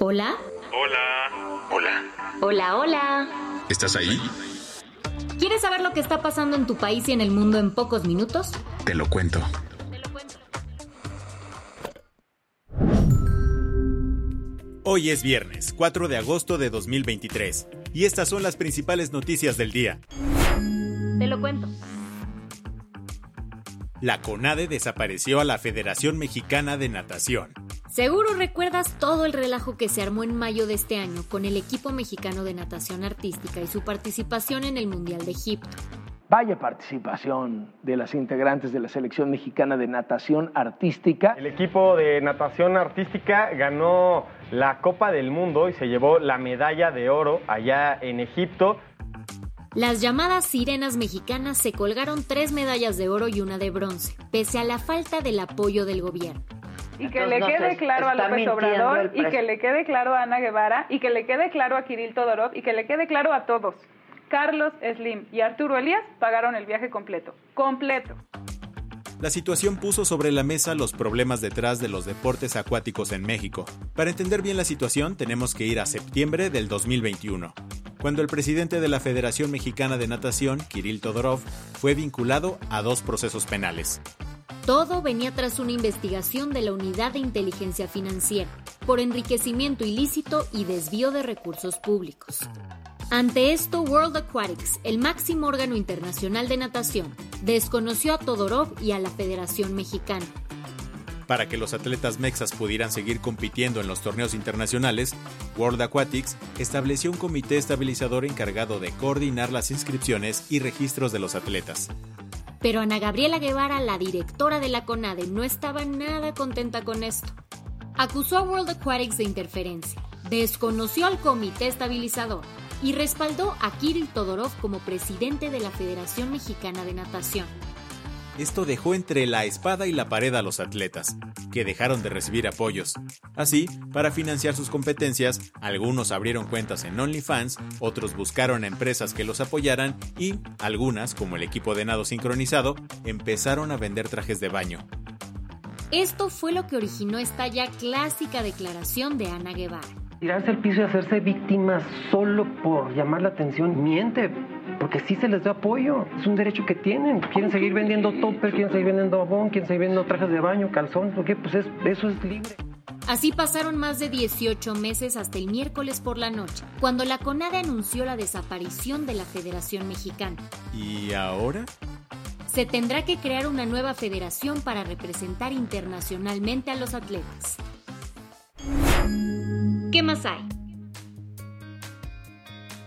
Hola. Hola. Hola. Hola, hola. ¿Estás ahí? ¿Quieres saber lo que está pasando en tu país y en el mundo en pocos minutos? Te lo cuento. Hoy es viernes, 4 de agosto de 2023, y estas son las principales noticias del día. Te lo cuento. La CONADE desapareció a la Federación Mexicana de Natación. Seguro recuerdas todo el relajo que se armó en mayo de este año con el equipo mexicano de natación artística y su participación en el Mundial de Egipto. Vaya participación de las integrantes de la selección mexicana de natación artística. El equipo de natación artística ganó la Copa del Mundo y se llevó la medalla de oro allá en Egipto. Las llamadas sirenas mexicanas se colgaron tres medallas de oro y una de bronce, pese a la falta del apoyo del gobierno. Y que le quede claro a López Obrador, y que le quede claro a Ana Guevara, y que le quede claro a Kirill Todorov, y que le quede claro a todos. Carlos Slim y Arturo Elías pagaron el viaje completo. Completo. La situación puso sobre la mesa los problemas detrás de los deportes acuáticos en México. Para entender bien la situación tenemos que ir a septiembre del 2021, cuando el presidente de la Federación Mexicana de Natación, Kirill Todorov, fue vinculado a dos procesos penales. Todo venía tras una investigación de la Unidad de Inteligencia Financiera por enriquecimiento ilícito y desvío de recursos públicos. Ante esto, World Aquatics, el máximo órgano internacional de natación, desconoció a Todorov y a la Federación Mexicana. Para que los atletas mexas pudieran seguir compitiendo en los torneos internacionales, World Aquatics estableció un comité estabilizador encargado de coordinar las inscripciones y registros de los atletas. Pero Ana Gabriela Guevara, la directora de la CONADE, no estaba nada contenta con esto. Acusó a World Aquatics de interferencia, desconoció al comité estabilizador y respaldó a Kirill Todorov como presidente de la Federación Mexicana de Natación. Esto dejó entre la espada y la pared a los atletas, que dejaron de recibir apoyos. Así, para financiar sus competencias, algunos abrieron cuentas en OnlyFans, otros buscaron a empresas que los apoyaran y algunas, como el equipo de nado sincronizado, empezaron a vender trajes de baño. Esto fue lo que originó esta ya clásica declaración de Ana Guevara. Tirarse al piso y hacerse víctimas solo por llamar la atención miente, porque sí se les da apoyo, es un derecho que tienen. Quieren seguir vendiendo topper, quieren seguir vendiendo abón, quieren seguir vendiendo trajes de baño, calzón, porque pues es, eso es libre. Así pasaron más de 18 meses hasta el miércoles por la noche, cuando la CONADE anunció la desaparición de la Federación Mexicana. ¿Y ahora? Se tendrá que crear una nueva federación para representar internacionalmente a los atletas. ¿Qué más hay?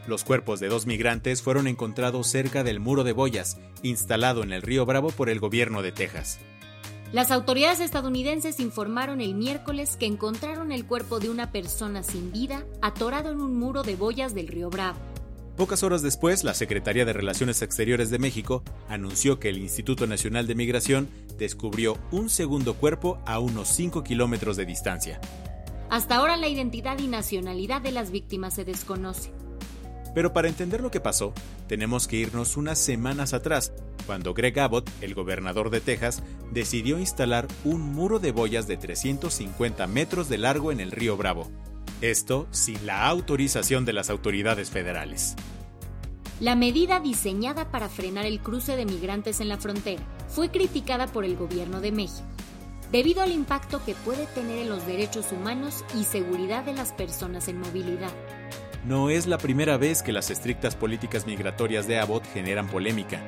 Los cuerpos de dos migrantes fueron encontrados cerca del muro de boyas, instalado en el río Bravo por el gobierno de Texas. Las autoridades estadounidenses informaron el miércoles que encontraron el cuerpo de una persona sin vida atorado en un muro de boyas del río Bravo. Pocas horas después, la Secretaría de Relaciones Exteriores de México anunció que el Instituto Nacional de Migración descubrió un segundo cuerpo a unos 5 kilómetros de distancia. Hasta ahora la identidad y nacionalidad de las víctimas se desconoce. Pero para entender lo que pasó, tenemos que irnos unas semanas atrás, cuando Greg Abbott, el gobernador de Texas, decidió instalar un muro de boyas de 350 metros de largo en el río Bravo. Esto sin la autorización de las autoridades federales. La medida diseñada para frenar el cruce de migrantes en la frontera fue criticada por el gobierno de México debido al impacto que puede tener en los derechos humanos y seguridad de las personas en movilidad. No es la primera vez que las estrictas políticas migratorias de Abbott generan polémica.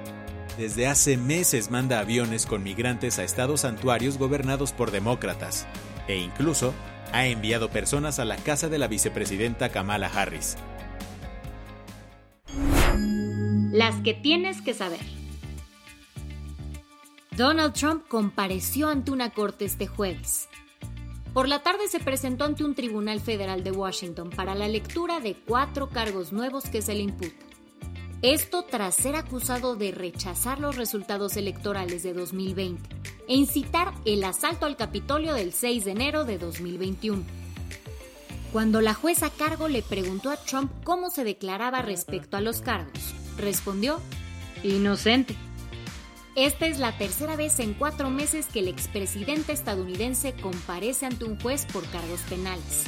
Desde hace meses manda aviones con migrantes a estados santuarios gobernados por demócratas, e incluso ha enviado personas a la casa de la vicepresidenta Kamala Harris. Las que tienes que saber. Donald Trump compareció ante una corte este jueves. Por la tarde se presentó ante un tribunal federal de Washington para la lectura de cuatro cargos nuevos que se le imputan. Esto tras ser acusado de rechazar los resultados electorales de 2020 e incitar el asalto al Capitolio del 6 de enero de 2021. Cuando la jueza a cargo le preguntó a Trump cómo se declaraba respecto a los cargos, respondió, inocente. Esta es la tercera vez en cuatro meses que el expresidente estadounidense comparece ante un juez por cargos penales.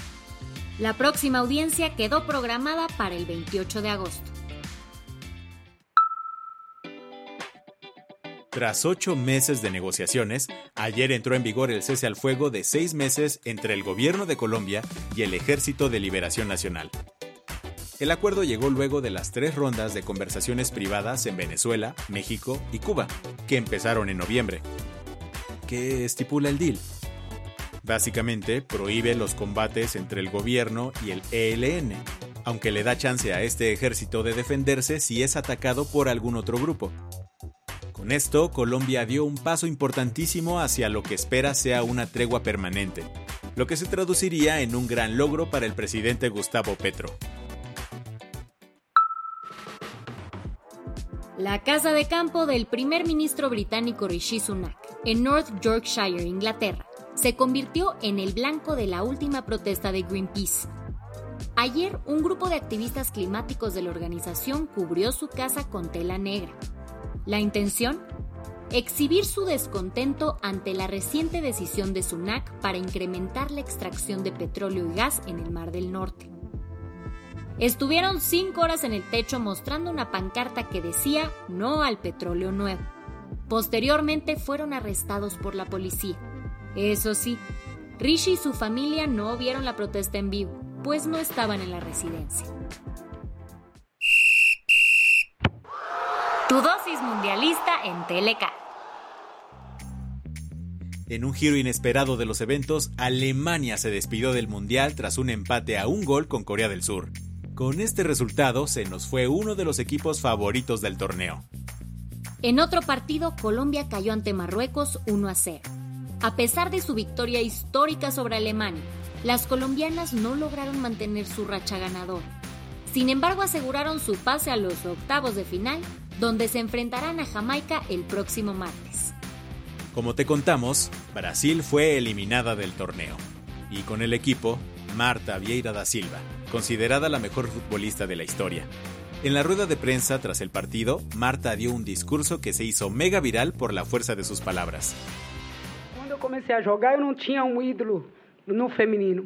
La próxima audiencia quedó programada para el 28 de agosto. Tras ocho meses de negociaciones, ayer entró en vigor el cese al fuego de seis meses entre el gobierno de Colombia y el Ejército de Liberación Nacional. El acuerdo llegó luego de las tres rondas de conversaciones privadas en Venezuela, México y Cuba, que empezaron en noviembre. ¿Qué estipula el deal? Básicamente prohíbe los combates entre el gobierno y el ELN, aunque le da chance a este ejército de defenderse si es atacado por algún otro grupo. Con esto, Colombia dio un paso importantísimo hacia lo que espera sea una tregua permanente, lo que se traduciría en un gran logro para el presidente Gustavo Petro. La casa de campo del primer ministro británico Rishi Sunak, en North Yorkshire, Inglaterra, se convirtió en el blanco de la última protesta de Greenpeace. Ayer, un grupo de activistas climáticos de la organización cubrió su casa con tela negra, la intención, exhibir su descontento ante la reciente decisión de SUNAC para incrementar la extracción de petróleo y gas en el Mar del Norte. Estuvieron cinco horas en el techo mostrando una pancarta que decía no al petróleo nuevo. Posteriormente fueron arrestados por la policía. Eso sí, Rishi y su familia no vieron la protesta en vivo, pues no estaban en la residencia. Tu dosis mundialista en Teleca. En un giro inesperado de los eventos, Alemania se despidió del Mundial tras un empate a un gol con Corea del Sur. Con este resultado se nos fue uno de los equipos favoritos del torneo. En otro partido, Colombia cayó ante Marruecos 1 a 0. A pesar de su victoria histórica sobre Alemania, las colombianas no lograron mantener su racha ganadora. Sin embargo, aseguraron su pase a los octavos de final donde se enfrentarán a Jamaica el próximo martes. Como te contamos, Brasil fue eliminada del torneo. Y con el equipo, Marta Vieira da Silva, considerada la mejor futbolista de la historia. En la rueda de prensa tras el partido, Marta dio un discurso que se hizo mega viral por la fuerza de sus palabras. Cuando comencé a jugar, yo no tenía un ídolo no femenino.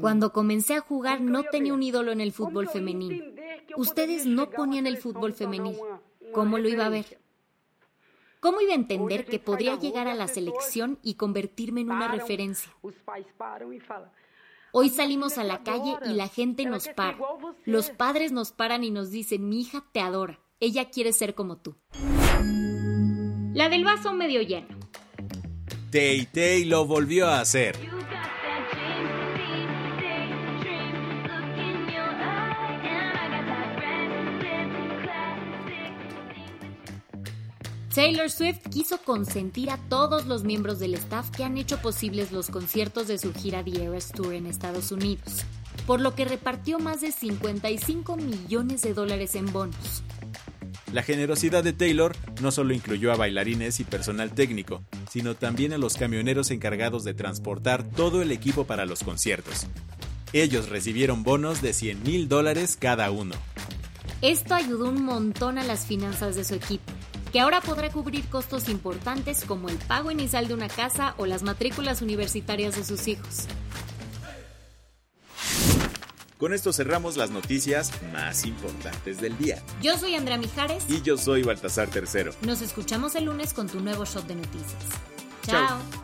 Cuando comencé a jugar no tenía un ídolo en el fútbol femenino. Ustedes no ponían el fútbol femenino. ¿Cómo lo iba a ver? ¿Cómo iba a entender que podría llegar a la selección y convertirme en una referencia? Hoy salimos a la calle y la gente nos para. Los padres nos paran y nos dicen, mi hija te adora, ella quiere ser como tú. La del vaso medio lleno. Tay Tay lo volvió a hacer. Taylor Swift quiso consentir a todos los miembros del staff que han hecho posibles los conciertos de su gira The Eras Tour en Estados Unidos, por lo que repartió más de 55 millones de dólares en bonos. La generosidad de Taylor no solo incluyó a bailarines y personal técnico, sino también a los camioneros encargados de transportar todo el equipo para los conciertos. Ellos recibieron bonos de 100 mil dólares cada uno. Esto ayudó un montón a las finanzas de su equipo que ahora podrá cubrir costos importantes como el pago inicial de una casa o las matrículas universitarias de sus hijos. Con esto cerramos las noticias más importantes del día. Yo soy Andrea Mijares. Y yo soy Baltasar Tercero. Nos escuchamos el lunes con tu nuevo shot de noticias. Chao.